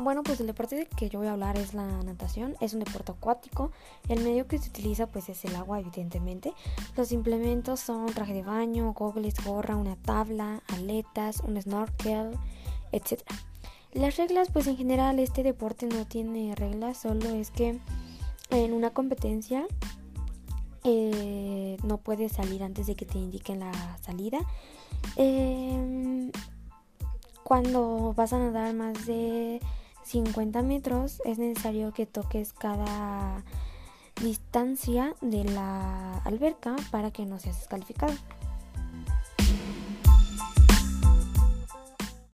Bueno, pues el deporte de que yo voy a hablar es la natación. Es un deporte acuático. El medio que se utiliza pues es el agua, evidentemente. Los implementos son traje de baño, goggles, gorra, una tabla, aletas, un snorkel, etc. Las reglas, pues en general este deporte no tiene reglas, solo es que en una competencia eh, no puedes salir antes de que te indiquen la salida. Em, cuando vas a nadar más de 50 metros es necesario que toques cada distancia de la alberca para que no seas descalificado.